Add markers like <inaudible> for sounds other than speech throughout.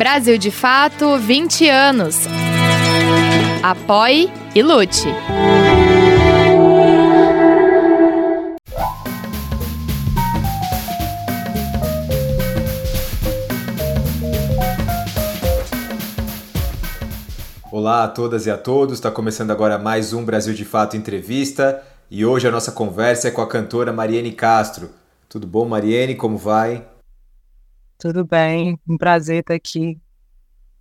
Brasil de Fato 20 anos. Apoie e lute. Olá a todas e a todos, está começando agora mais um Brasil de Fato Entrevista e hoje a nossa conversa é com a cantora Mariene Castro. Tudo bom, Mariene? Como vai? Tudo bem, um prazer estar aqui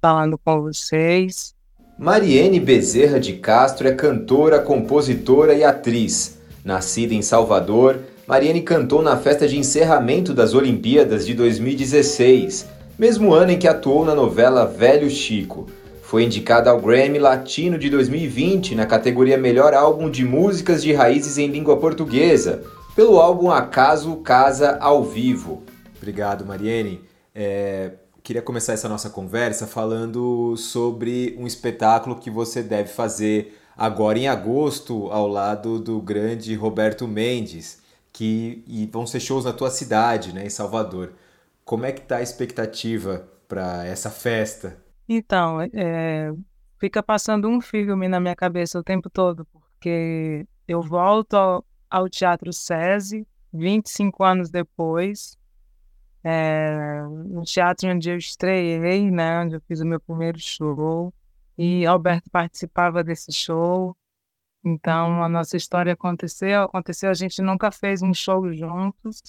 falando com vocês. Mariene Bezerra de Castro é cantora, compositora e atriz. Nascida em Salvador, Mariene cantou na festa de encerramento das Olimpíadas de 2016, mesmo ano em que atuou na novela Velho Chico. Foi indicada ao Grammy Latino de 2020 na categoria Melhor Álbum de Músicas de Raízes em Língua Portuguesa, pelo álbum Acaso Casa ao Vivo. Obrigado, Mariene. É, queria começar essa nossa conversa falando sobre um espetáculo que você deve fazer agora em agosto ao lado do grande Roberto Mendes, que e vão ser shows na tua cidade, né, em Salvador. Como é que tá a expectativa para essa festa? Então, é, fica passando um filme na minha cabeça o tempo todo, porque eu volto ao, ao Teatro SESI 25 anos depois, é, no teatro onde eu estreiei, né, onde eu fiz o meu primeiro show, e Alberto participava desse show. Então, a nossa história aconteceu, aconteceu, a gente nunca fez um show juntos,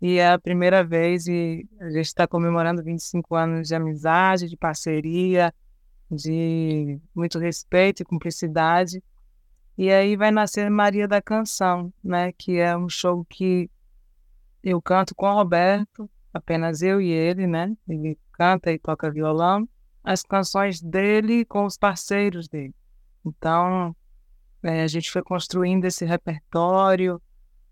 e é a primeira vez e a gente está comemorando 25 anos de amizade, de parceria, de muito respeito e cumplicidade. E aí vai nascer Maria da Canção, né? Que é um show que eu canto com o Roberto, apenas eu e ele, né? Ele canta e toca violão, as canções dele com os parceiros dele. Então, é, a gente foi construindo esse repertório,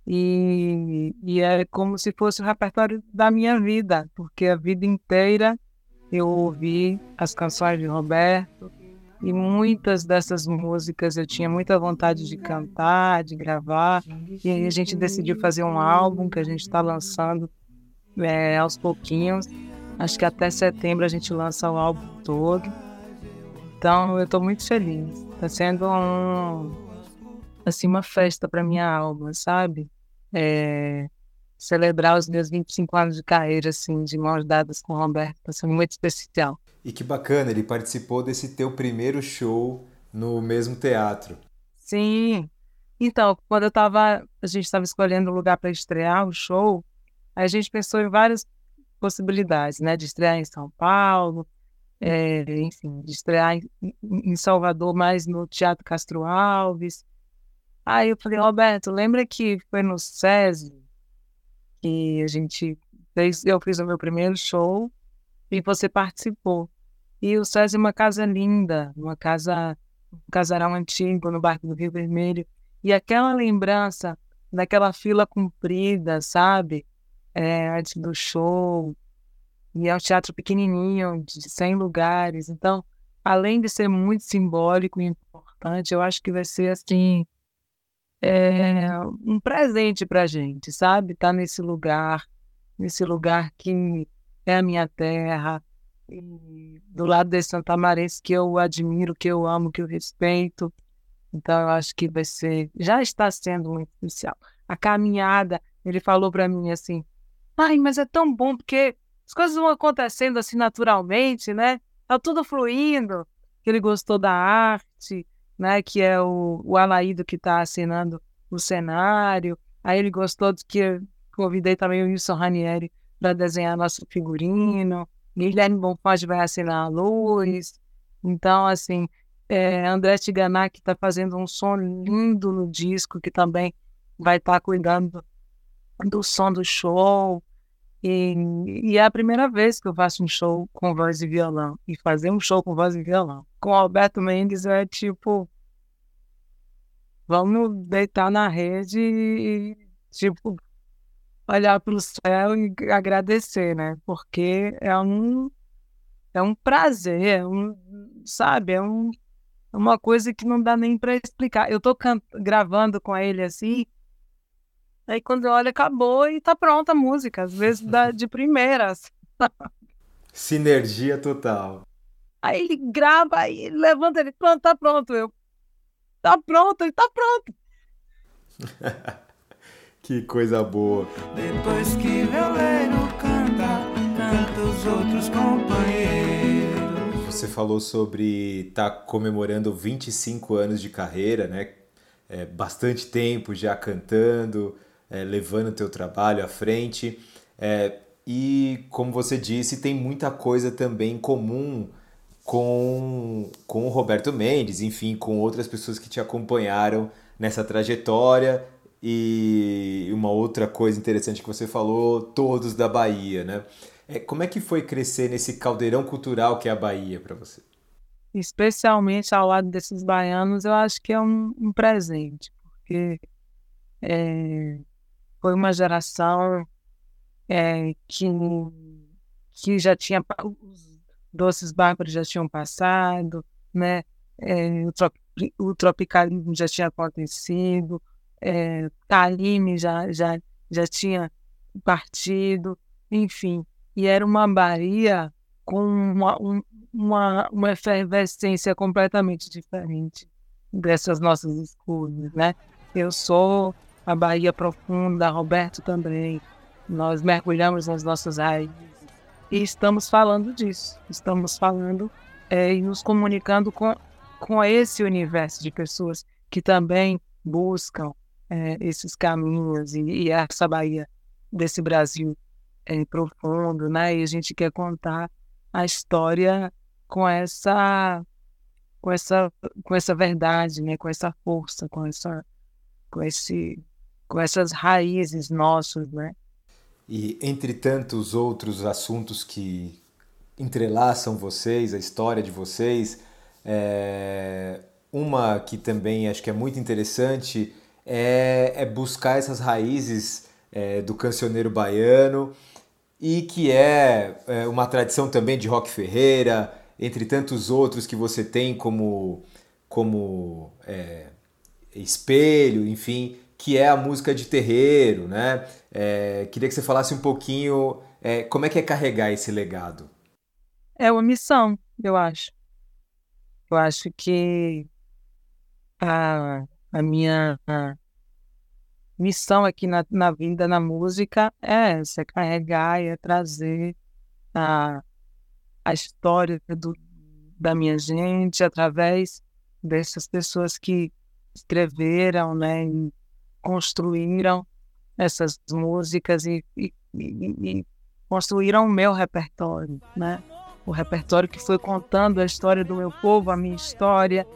e, e é como se fosse o repertório da minha vida, porque a vida inteira eu ouvi as canções de Roberto e muitas dessas músicas eu tinha muita vontade de cantar, de gravar. E aí a gente decidiu fazer um álbum que a gente está lançando é, aos pouquinhos. Acho que até setembro a gente lança o álbum todo. Então eu estou muito feliz. Está sendo um, assim, uma festa para minha alma, sabe? É, celebrar os meus 25 anos de carreira, assim, de mãos dadas com o Roberto, está sendo muito especial. E que bacana, ele participou desse teu primeiro show no mesmo teatro. Sim. Então, quando eu tava, a gente estava escolhendo o lugar para estrear o show, a gente pensou em várias possibilidades, né, de estrear em São Paulo, é, enfim, de estrear em, em Salvador, mais no Teatro Castro Alves, Aí eu falei, Roberto, lembra que foi no SESI que a gente fez, eu fiz o meu primeiro show e você participou. E o SESI é uma casa linda, uma casa, um casarão antigo no bairro do Rio Vermelho. E aquela lembrança daquela fila comprida, sabe? É, antes do show. E é um teatro pequenininho, de 100 lugares. Então, além de ser muito simbólico e importante, eu acho que vai ser assim é um presente para gente, sabe? Estar tá nesse lugar, nesse lugar que é a minha terra, do lado desse santamarense que eu admiro, que eu amo, que eu respeito. Então, eu acho que vai ser, já está sendo muito especial. A caminhada, ele falou para mim assim: ai, mas é tão bom porque as coisas vão acontecendo assim naturalmente, né? Tá tudo fluindo. Ele gostou da arte, né, que é o, o Alaído que está assinando o cenário. Aí ele gostou de que convidei também o Wilson Ranieri para desenhar nosso figurino. Guilherme Bonfante vai assinar a luz. Então, assim, é, André Tiganá, que está fazendo um som lindo no disco, que também vai estar tá cuidando do som do show. E, e, é a primeira vez que eu faço um show com voz e violão. E fazer um show com voz e violão. Com Alberto Mendes é tipo vamos deitar na rede e, tipo, olhar para o céu e agradecer, né? Porque é um, é um prazer, é um, sabe? É um, é uma coisa que não dá nem para explicar. Eu tô gravando com ele assim, aí quando olha, acabou e tá pronta a música, às vezes dá <laughs> de primeiras. Sinergia total. Aí ele grava, aí ele levanta, ele, pronto, tá pronto. Eu, tá pronto, ele tá pronto. <laughs> que coisa boa. Depois que violeiro canta, canta os outros companheiros. Você falou sobre estar tá comemorando 25 anos de carreira, né? É, bastante tempo já cantando, é, levando o teu trabalho à frente. É, e, como você disse, tem muita coisa também comum com, com o Roberto Mendes, enfim, com outras pessoas que te acompanharam nessa trajetória. E uma outra coisa interessante que você falou, todos da Bahia, né? É, como é que foi crescer nesse caldeirão cultural que é a Bahia para você? Especialmente ao lado desses baianos, eu acho que é um, um presente, porque é, foi uma geração é, que, que já tinha os doces bárbaros já tinham passado, né? É, o, o tropicalismo já tinha acontecido, é, Taline já, já, já tinha partido, enfim, e era uma Bahia com uma, um, uma, uma efervescência completamente diferente dessas nossas escolhas, né? Eu sou a Bahia profunda, Roberto também, nós mergulhamos nas nossas raízes e estamos falando disso. Estamos falando é, e nos comunicando com, com esse universo de pessoas que também buscam é, esses caminhos e, e, essa Bahia desse Brasil é, profundo, né? E a gente quer contar a história com essa com essa com essa verdade, né? Com essa força, com essa com esse com essas raízes nossas, né? E entre tantos outros assuntos que entrelaçam vocês, a história de vocês, é... uma que também acho que é muito interessante é, é buscar essas raízes é, do cancioneiro baiano e que é, é uma tradição também de Rock Ferreira, entre tantos outros que você tem como, como é, espelho, enfim, que é a música de terreiro, né? É, queria que você falasse um pouquinho é, como é que é carregar esse legado. É uma missão, eu acho. Eu acho que a, a minha a missão aqui na, na vida, na música, é essa, é carregar e é trazer a, a história do, da minha gente através dessas pessoas que escreveram, né, construíram essas músicas e, e, e, e construíram o meu repertório, né? O repertório que foi contando a história do meu povo, a minha história,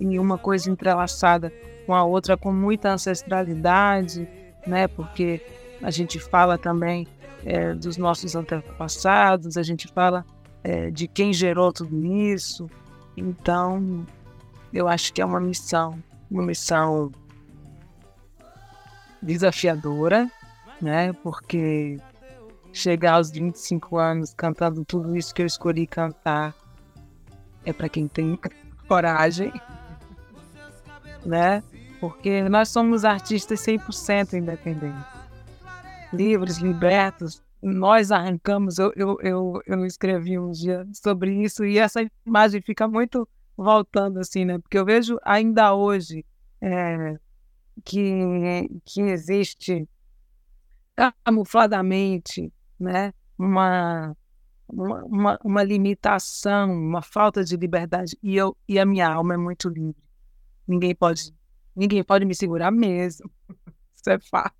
e uma coisa entrelaçada com a outra com muita ancestralidade, né? Porque a gente fala também é, dos nossos antepassados, a gente fala é, de quem gerou tudo isso. Então, eu acho que é uma missão, uma missão desafiadora, né? Porque chegar aos 25 anos cantando tudo isso que eu escolhi cantar é para quem tem <laughs> coragem, né? Porque nós somos artistas 100% independentes, livres, libertos. Nós arrancamos, eu, eu, eu, eu escrevi um dia sobre isso e essa imagem fica muito voltando assim, né? Porque eu vejo ainda hoje é, que, que existe camufladamente né, uma, uma, uma limitação, uma falta de liberdade. E, eu, e a minha alma é muito livre. Ninguém pode, ninguém pode me segurar mesmo. <laughs> Isso é fato.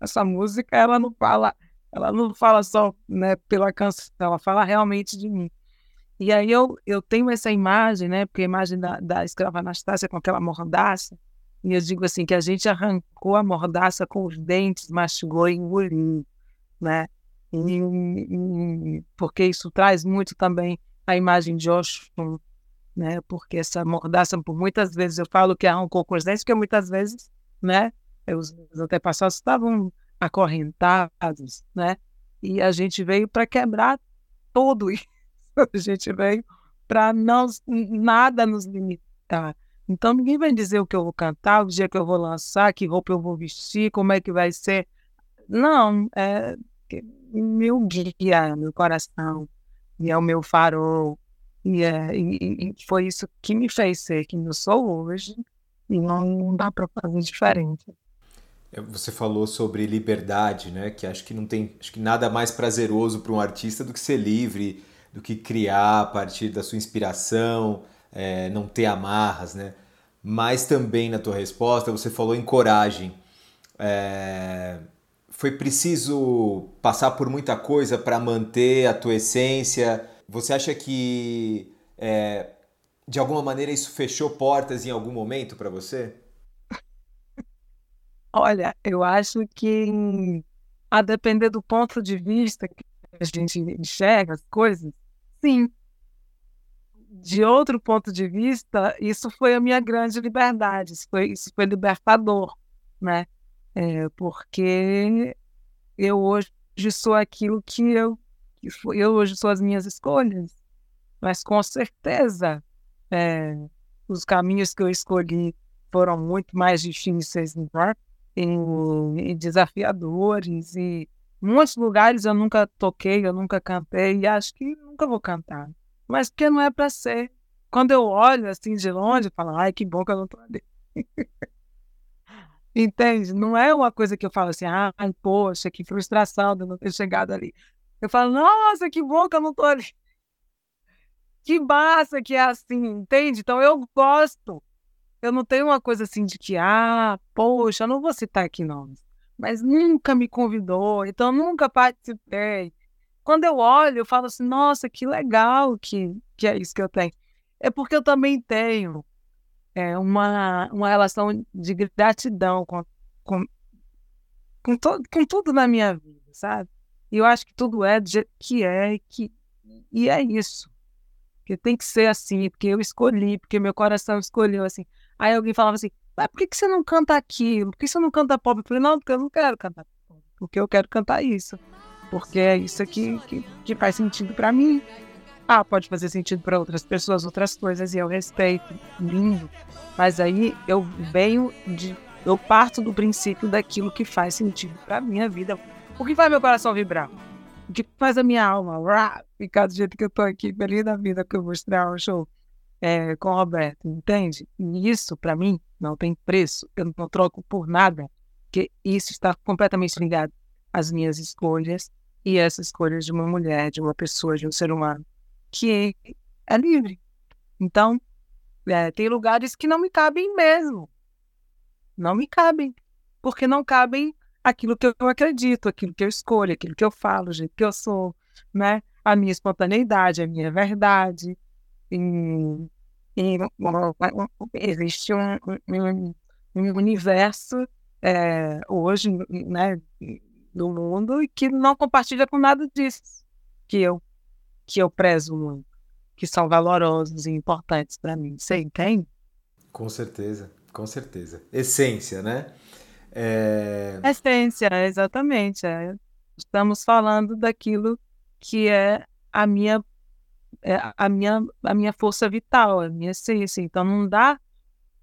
Essa música, ela não fala, ela não fala só né, pela canção, ela fala realmente de mim. E aí eu, eu tenho essa imagem, né? Porque a imagem da, da escrava Anastácia com aquela mordaça, e eu digo assim, que a gente arrancou a mordaça com os dentes, mastigou e engoliu, né? E, porque isso traz muito também a imagem de Oxum, né? Porque essa mordaça, por muitas vezes, eu falo que arrancou com os dentes, porque muitas vezes, né? Os, os antepassados estavam acorrentados, né? E a gente veio para quebrar tudo isso. <laughs> A gente veio para não nada nos limitar. Então ninguém vai dizer o que eu vou cantar, o dia que eu vou lançar, que roupa eu vou vestir, como é que vai ser. Não, é meu guia, meu coração. e é o meu farol. E, é, e, e foi isso que me fez ser quem eu sou hoje. E não, não dá para fazer diferente. É, você falou sobre liberdade, né? Que acho que não tem, acho que nada mais prazeroso para um artista do que ser livre, do que criar a partir da sua inspiração, é, não ter amarras, né? Mas também na tua resposta você falou em coragem. É, foi preciso passar por muita coisa para manter a tua essência? Você acha que é, de alguma maneira isso fechou portas em algum momento para você? <laughs> Olha, eu acho que a depender do ponto de vista que a gente enxerga as coisas, sim. De outro ponto de vista, isso foi a minha grande liberdade, isso foi, isso foi libertador, né? É, porque eu hoje sou aquilo que eu, que eu hoje sou as minhas escolhas, mas com certeza é, os caminhos que eu escolhi foram muito mais difíceis, né? e, e desafiadores e muitos lugares eu nunca toquei, eu nunca cantei e acho que nunca vou cantar. Mas porque não é para ser. Quando eu olho assim de longe, eu falo, ai, que bom que eu não tô ali. <laughs> Entende? Não é uma coisa que eu falo assim, ai, poxa, que frustração de não ter chegado ali. Eu falo, nossa, que bom que eu não tô ali. Que massa que é assim, entende? Então eu gosto eu não tenho uma coisa assim de que, ah, poxa, eu não vou citar aqui nomes, mas nunca me convidou, então nunca participei. Quando eu olho, eu falo assim, nossa, que legal que, que é isso que eu tenho. É porque eu também tenho é, uma, uma relação de gratidão com, com, com, to, com tudo na minha vida, sabe? E eu acho que tudo é do jeito que é, que, e é isso. Que tem que ser assim, porque eu escolhi, porque meu coração escolheu assim. Aí alguém falava assim, mas por que, que você não canta aquilo? Por que você não canta pop? Eu falei, não, porque eu não quero cantar pop. Porque eu quero cantar isso. Porque é isso aqui que, que faz sentido para mim. Ah, pode fazer sentido para outras pessoas, outras coisas, e eu respeito, lindo. Mas aí eu venho de. Eu parto do princípio daquilo que faz sentido para minha vida. O que faz meu coração vibrar? O que faz a minha alma ficar do jeito que eu tô aqui, feliz da vida, que eu vou estrear um show é, com o Roberto, entende? E isso, para mim, não tem preço. Eu não troco por nada, porque isso está completamente ligado às minhas escolhas e essas escolhas de uma mulher, de uma pessoa, de um ser humano, que é livre. Então, é, tem lugares que não me cabem mesmo. Não me cabem. Porque não cabem aquilo que eu acredito, aquilo que eu escolho, aquilo que eu falo, o jeito que eu sou, né? A minha espontaneidade, a minha verdade. E, e existe um, um, um universo é, hoje né, no mundo e que não compartilha com nada disso que eu, que eu prezo muito, que são valorosos e importantes para mim. Você entende? Com certeza, com certeza. Essência, né? É... Essência, exatamente. É. Estamos falando daquilo que é a minha é a minha, a minha força vital, a minha essência. Então não dá,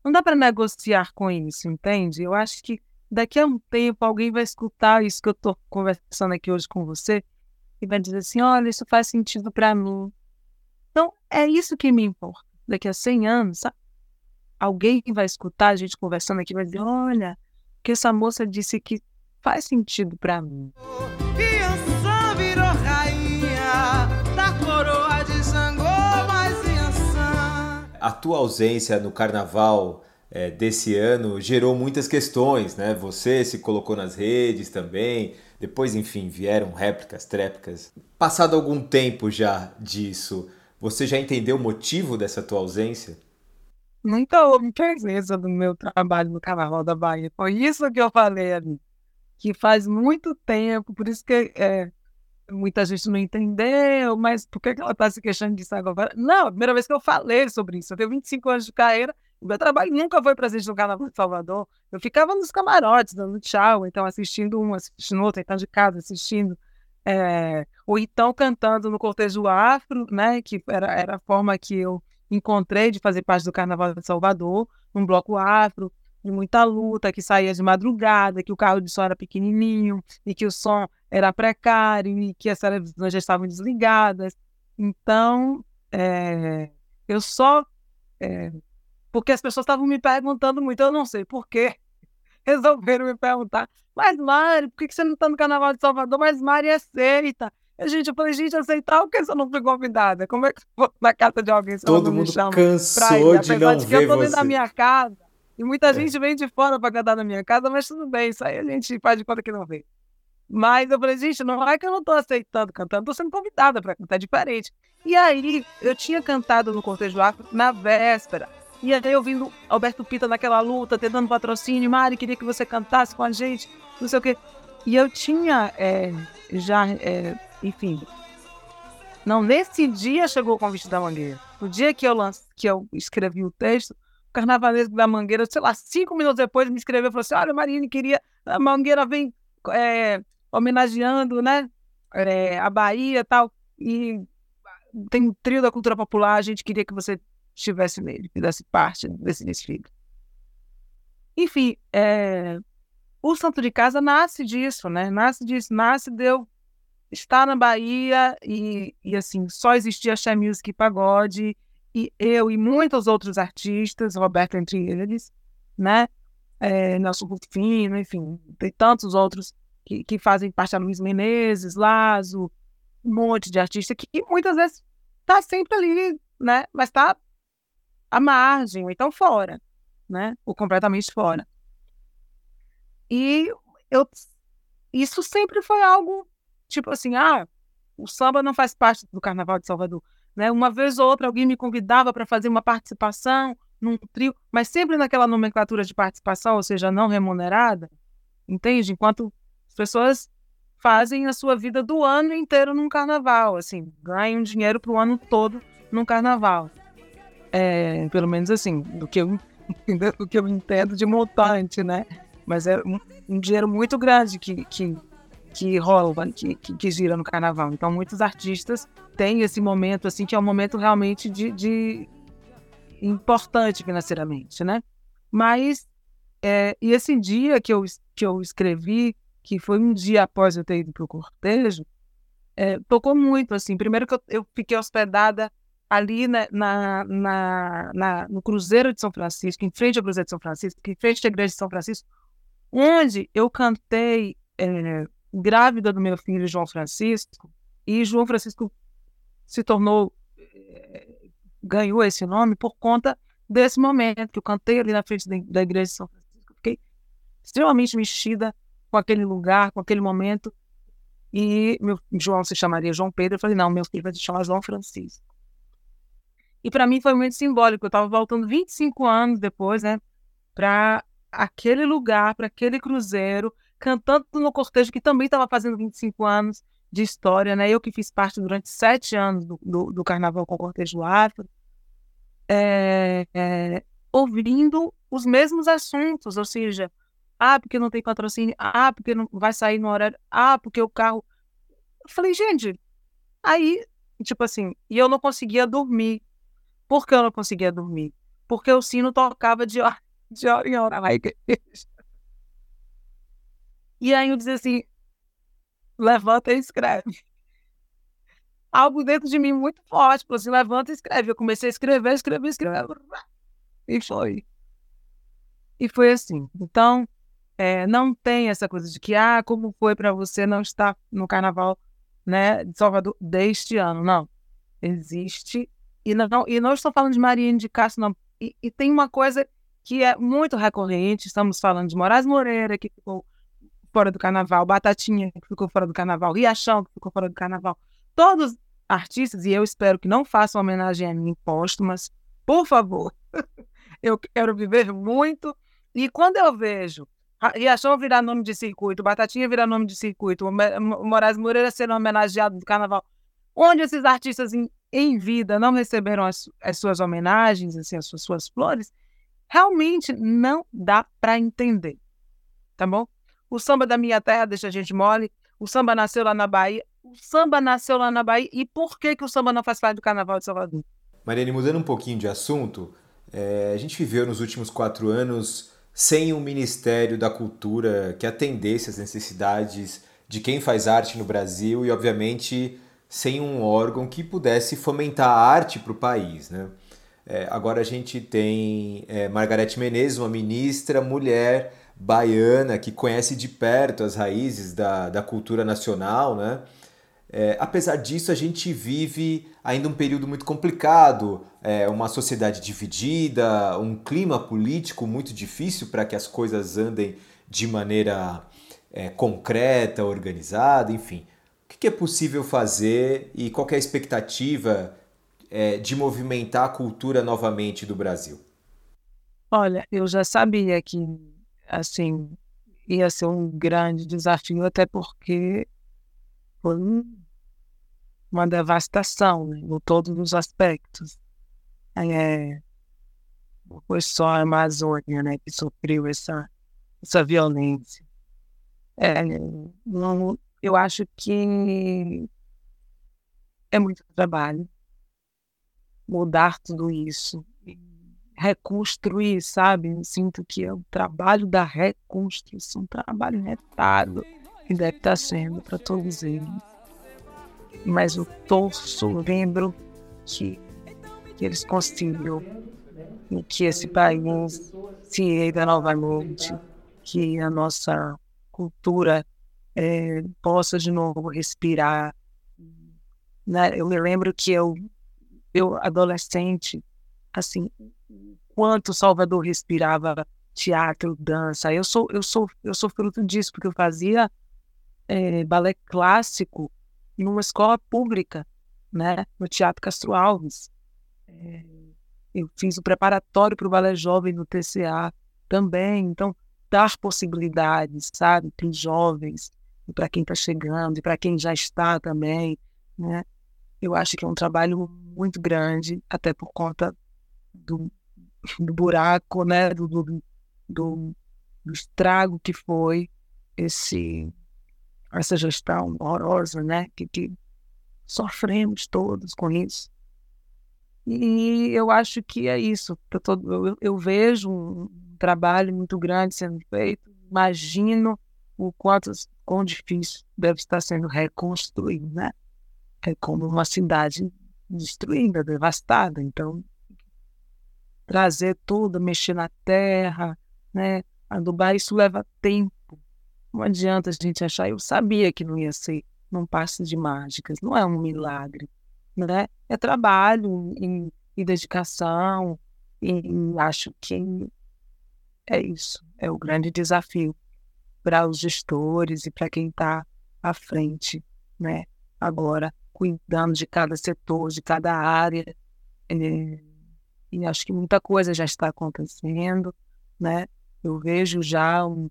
não dá para negociar com isso, entende? Eu acho que daqui a um tempo alguém vai escutar isso que eu estou conversando aqui hoje com você e vai dizer assim: olha, isso faz sentido para mim. Então é isso que me importa. Daqui a 100 anos, sabe? alguém vai escutar a gente conversando aqui e vai dizer: olha, que essa moça disse que faz sentido para mim. a tua ausência no carnaval é, desse ano gerou muitas questões, né? Você se colocou nas redes também, depois, enfim, vieram réplicas, tréplicas. Passado algum tempo já disso, você já entendeu o motivo dessa tua ausência? Nunca houve presença do meu trabalho no Carnaval da Bahia. Foi isso que eu falei ali. Que faz muito tempo, por isso que é, muita gente não entendeu, mas por que, ela está se queixando disso agora? Não, a primeira vez que eu falei sobre isso. Eu tenho 25 anos de carreira, o meu trabalho nunca foi presente no Carnaval de Salvador. Eu ficava nos camarotes, dando tchau, então assistindo um, assistindo outro, então de casa assistindo. É, ou então cantando no cortejo afro, né, que era, era a forma que eu encontrei de fazer parte do Carnaval de Salvador, um bloco afro, de muita luta, que saía de madrugada, que o carro de som era pequenininho e que o som era precário e que as televisões já estavam desligadas. Então, é, eu só. É, porque as pessoas estavam me perguntando muito, eu não sei por quê. <laughs> Resolveram me perguntar, mas Mari, por que você não está no Carnaval de Salvador? Mas Mari aceita. A gente, eu falei, gente, aceitar o que se eu não fui convidada? Como é que eu vou na casa de alguém se Todo mundo cansou de não de ver eu tô você. da minha casa. E muita é. gente vem de fora para cantar na minha casa, mas tudo bem, isso aí a gente faz de conta que não vê. Mas eu falei, gente, não é que eu não estou aceitando cantando, estou sendo convidada para cantar diferente. E aí, eu tinha cantado no Cortejo Afro na véspera. E aí eu vindo Alberto Pita naquela luta, tentando patrocínio, Mari, queria que você cantasse com a gente, não sei o quê. E eu tinha é, já, é, enfim. Não, nesse dia chegou o convite da Mangueira. No dia que eu, lance, que eu escrevi o texto, o carnavalesco da Mangueira, sei lá, cinco minutos depois me escreveu e falou assim: Olha, Marine, queria. A Mangueira vem é, homenageando né, é, a Bahia e tal. E tem um trio da cultura popular, a gente queria que você estivesse nele, fizesse parte desse desfile. Enfim, é, o Santo de Casa nasce disso, né? Nasce disso, nasce de eu estar na Bahia e, e assim, só existia Axé Music e Pagode, e eu e muitos outros artistas, Roberto entre eles, né? É, Nelson Rufino, enfim, tem tantos outros que, que fazem parte, a Luiz Menezes, Lazo, um monte de artista que, que muitas vezes está sempre ali, né? Mas está à margem, ou então fora, né? Ou completamente fora. E eu, isso sempre foi algo tipo assim, ah, o samba não faz parte do Carnaval de Salvador, né? Uma vez ou outra alguém me convidava para fazer uma participação num trio, mas sempre naquela nomenclatura de participação, ou seja, não remunerada, entende? Enquanto as pessoas fazem a sua vida do ano inteiro num carnaval, assim, ganham dinheiro para o ano todo num carnaval. É, pelo menos assim, do que, eu, <laughs> do que eu entendo de montante, né? Mas é um, um dinheiro muito grande que, que, que rola, que, que, que, gira no carnaval. Então, muitos artistas têm esse momento, assim, que é um momento realmente de, de importante financeiramente, né? Mas, é, e esse dia que eu, que eu escrevi que foi um dia após eu ter ido para o cortejo, é, tocou muito, assim. Primeiro que eu, eu fiquei hospedada ali na, na, na, na, no Cruzeiro de São Francisco, em frente ao Cruzeiro de São Francisco, em frente à Igreja de São Francisco, onde eu cantei é, grávida do meu filho João Francisco, e João Francisco se tornou, é, ganhou esse nome por conta desse momento que eu cantei ali na frente da, Igreja de São Francisco. Fiquei extremamente mexida com aquele lugar, com aquele momento. E meu João se chamaria João Pedro. Eu falei, não, meu filho vai se chamar João Francisco. E para mim foi muito simbólico. Eu estava voltando 25 anos depois, né, para aquele lugar, para aquele cruzeiro, cantando no cortejo que também estava fazendo 25 anos de história, né? Eu que fiz parte durante sete anos do, do, do Carnaval com o Cortejo Afro, é, é, ouvindo os mesmos assuntos, ou seja, ah, porque não tem patrocínio. Ah, porque não vai sair no horário. Ah, porque o carro. Eu falei, gente, aí, tipo assim, e eu não conseguia dormir. Por que eu não conseguia dormir? Porque o sino tocava de hora, de hora em hora na igreja. E aí eu dizia assim: levanta e escreve. Algo dentro de mim muito forte, tipo assim, levanta e escreve. Eu comecei a escrever, escrever, escrever. E foi. E foi assim. Então, é, não tem essa coisa de que, ah, como foi para você não estar no carnaval né, de Salvador deste ano. Não. Existe. E não, e não estou falando de Maria de não. E, e, tem uma coisa que é muito recorrente. Estamos falando de Moraes Moreira, que ficou fora do carnaval, Batatinha, que ficou fora do carnaval, Riachão, que ficou fora do carnaval. Todos artistas, e eu espero que não façam homenagem a mim mas por favor. <laughs> eu quero viver muito. E quando eu vejo Riachão virar nome de circuito, Batatinha virar nome de circuito, Moraes Moreira ser homenageado do carnaval. Onde esses artistas em, vida não receberam as, as, suas homenagens, assim, as suas, suas flores, realmente não dá para entender. Tá bom? O samba da minha terra deixa a gente mole, o samba nasceu lá na Bahia, o samba nasceu lá na Bahia, e por que, que o samba não faz parte do Carnaval de Salvador? Mariane, mudando um pouquinho de assunto, é, a gente viveu nos últimos quatro anos sem um Ministério da Cultura que atendesse às necessidades de quem faz arte no Brasil e, obviamente, sem um órgão que pudesse fomentar a arte para o país. Né? É, agora a gente tem é, Margarete Menezes, uma ministra mulher baiana que conhece de perto as raízes da, da cultura nacional. Né? É, apesar disso, a gente vive ainda um período muito complicado, é, uma sociedade dividida, um clima político muito difícil para que as coisas andem de maneira é, concreta, organizada, enfim. Que é possível fazer e qual é a expectativa é, de movimentar a cultura novamente do Brasil? Olha, eu já sabia que assim ia ser um grande desafio, até porque foi uma devastação né, em todos os aspectos. É, não foi só a Amazônia né, que sofreu essa, essa violência. É, não, eu acho que é muito trabalho mudar tudo isso, reconstruir, sabe? Eu sinto que é o trabalho da reconstrução, um trabalho retado que deve estar sendo para todos eles. Mas eu torço, lembro que, que eles consigam que esse país se erga novamente, que a nossa cultura é, possa de novo respirar. Né? Eu me lembro que eu, eu adolescente, assim, quanto Salvador respirava teatro, dança. Eu sou, eu sou, eu sou fruto disso porque eu fazia é, balé clássico numa escola pública, né, no Teatro Castro Alves. É, eu fiz o preparatório para o balé jovem no TCA também. Então, dar possibilidades, sabe, os jovens, para quem está chegando, e para quem já está também, né? Eu acho que é um trabalho muito grande, até por conta do, do buraco, né, do, do, do, do estrago que foi esse essa gestão horrorosa, né, que, que sofremos todos com isso. E eu acho que é isso. Eu, eu, eu vejo um, trabalho muito grande sendo feito. Imagino o quanto quão difícil deve estar sendo reconstruir, né? É como uma cidade destruída, devastada. Então, trazer tudo, mexer na terra, né? Adubar, isso leva tempo. Não adianta a gente achar. Eu sabia que não ia ser num passe de mágicas, não é um milagre, né? É trabalho e, e dedicação. E, e acho que é isso, é o grande desafio para os gestores e para quem está à frente, né? Agora, cuidando de cada setor, de cada área. É, e acho que muita coisa já está acontecendo, né? Eu vejo já um,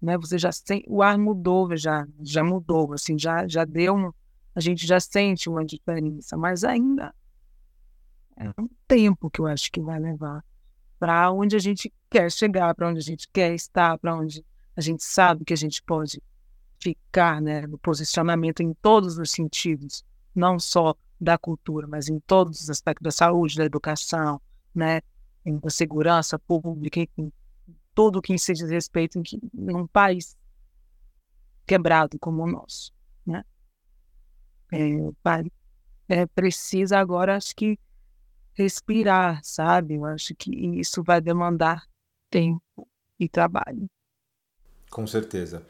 né? Você já sente, o ar mudou, já, já mudou, assim, já, já deu a gente já sente uma diferença, mas ainda é um tempo que eu acho que vai levar para onde a gente quer chegar, para onde a gente quer estar, para onde a gente sabe que a gente pode ficar, né, no posicionamento em todos os sentidos, não só da cultura, mas em todos os aspectos da saúde, da educação, né, da segurança pública, enfim, tudo que se diz respeito em, que, em um país quebrado como o nosso, né? É, é, precisa agora, acho que respirar, sabe? Eu acho que isso vai demandar tempo e trabalho. Com certeza.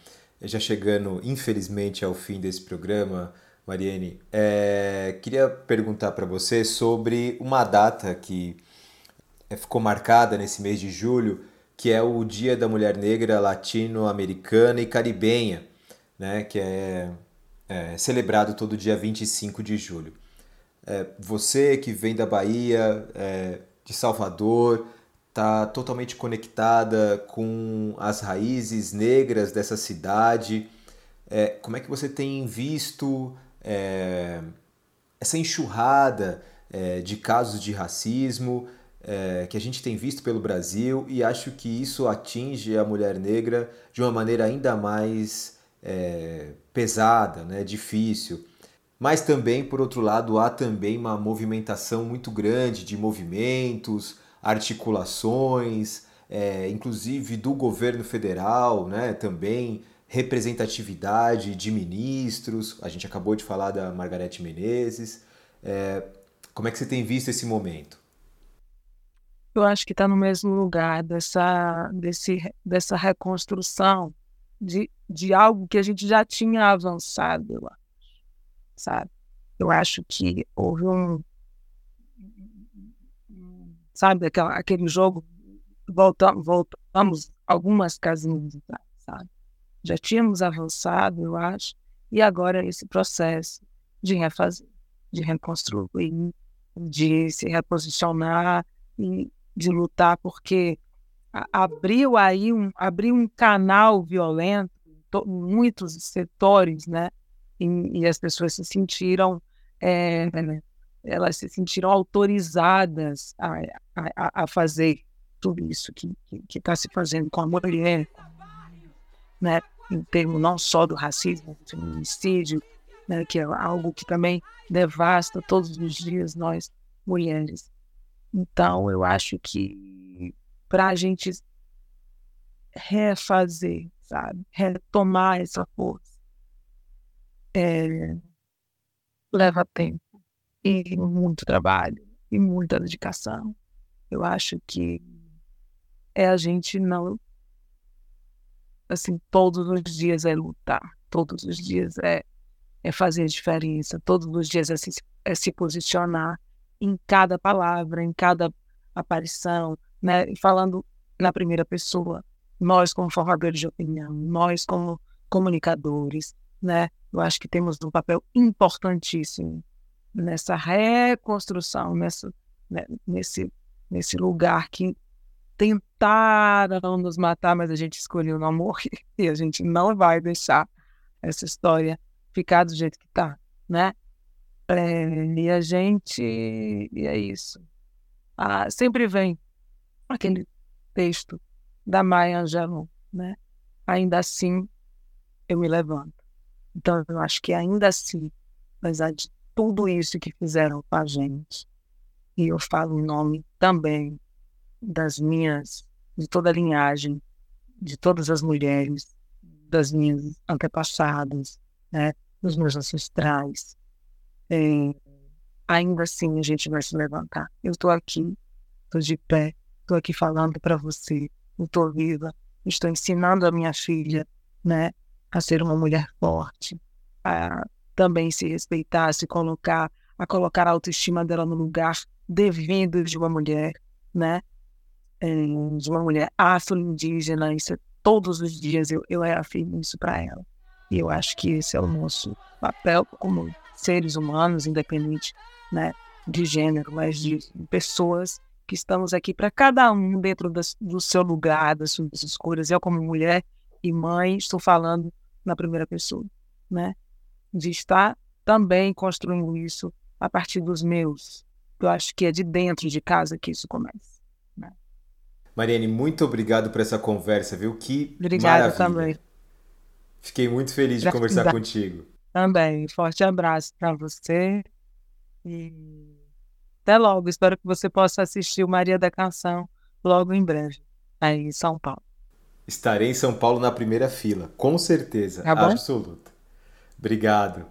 Já chegando, infelizmente, ao fim desse programa, Mariane, é, queria perguntar para você sobre uma data que é, ficou marcada nesse mês de julho, que é o Dia da Mulher Negra Latino-Americana e Caribenha, né, que é, é celebrado todo dia 25 de julho. É, você que vem da Bahia, é, de Salvador, está totalmente conectada com as raízes negras dessa cidade. É, como é que você tem visto é, essa enxurrada é, de casos de racismo é, que a gente tem visto pelo Brasil e acho que isso atinge a mulher negra de uma maneira ainda mais pesada, né, difícil. Mas também, por outro lado, há também uma movimentação muito grande de movimentos, articulações, é, inclusive do governo federal, né, também representatividade de ministros. A gente acabou de falar da Margarete Menezes. É, como é que você tem visto esse momento? Eu acho que está no mesmo lugar dessa, desse, dessa reconstrução de, de algo que a gente já tinha avançado, acho, sabe? Eu acho que houve um, sabe, aquela, aquele jogo, voltamos, voltamos algumas casinhas sabe? Já tínhamos avançado, eu acho, e agora esse processo de refazer, de reconstruir, de se reposicionar e de lutar, porque abriu aí um, abriu um canal violento em muitos setores, né? E, e, as pessoas se sentiram é, elas se sentiram autorizadas a, a, a fazer tudo isso que está se fazendo com a mulher, né? em termos não só do racismo, do feminicídio, né? que é algo que também devasta todos os dias nós mulheres. Então, eu acho que para a gente refazer, sabe, retomar essa força, é, leva tempo e muito trabalho e muita dedicação. Eu acho que é a gente não assim todos os dias é lutar, todos os dias é é fazer a diferença, todos os dias é se, é se posicionar em cada palavra, em cada aparição, né? E falando na primeira pessoa, nós como formadores de opinião, nós como comunicadores, né? Eu acho que temos um papel importantíssimo nessa reconstrução, nessa, né, nesse, nesse lugar que tentaram nos matar, mas a gente escolheu não morrer <laughs> e a gente não vai deixar essa história ficar do jeito que está, né? É, e a gente, e é isso. Ah, sempre vem aquele texto da Maya Angelou, né? Ainda assim, eu me levanto. Então, eu acho que ainda assim, apesar de tudo isso que fizeram com a gente. E eu falo em nome também das minhas, de toda a linhagem, de todas as mulheres, das minhas antepassadas, né, dos meus ancestrais. É, ainda assim a gente vai se levantar. Eu estou aqui, estou de pé, estou aqui falando para você, estou viva, estou ensinando a minha filha, né, a ser uma mulher forte, a também se respeitar, se colocar, a colocar a autoestima dela no lugar devido de uma mulher, né? É, de uma mulher afro-indígena, isso é, todos os dias eu, eu reafirmo isso para ela. E eu acho que esse é o nosso papel como seres humanos, independente né, de gênero, mas de pessoas que estamos aqui para cada um dentro das, do seu lugar, das suas escolhas. Eu, como mulher e mãe, estou falando na primeira pessoa, né? De estar também construindo isso a partir dos meus. Eu acho que é de dentro de casa que isso começa. Né? Mariane, muito obrigado por essa conversa, viu? Que Obrigada também. Fiquei muito feliz de conversar contigo. Também. Forte abraço para você. E até logo. Espero que você possa assistir o Maria da Canção logo em breve, aí em São Paulo. Estarei em São Paulo na primeira fila, com certeza. Tá absoluta. Obrigado.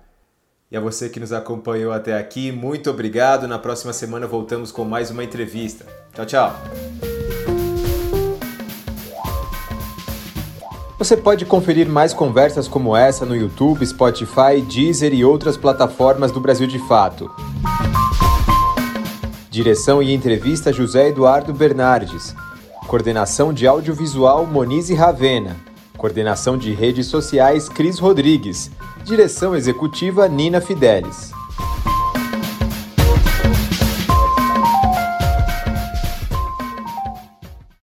E a você que nos acompanhou até aqui, muito obrigado. Na próxima semana voltamos com mais uma entrevista. Tchau, tchau. Você pode conferir mais conversas como essa no YouTube, Spotify, Deezer e outras plataformas do Brasil de Fato. Direção e entrevista José Eduardo Bernardes. Coordenação de audiovisual Monize Ravena. Coordenação de redes sociais Cris Rodrigues. Direção executiva Nina Fidelis.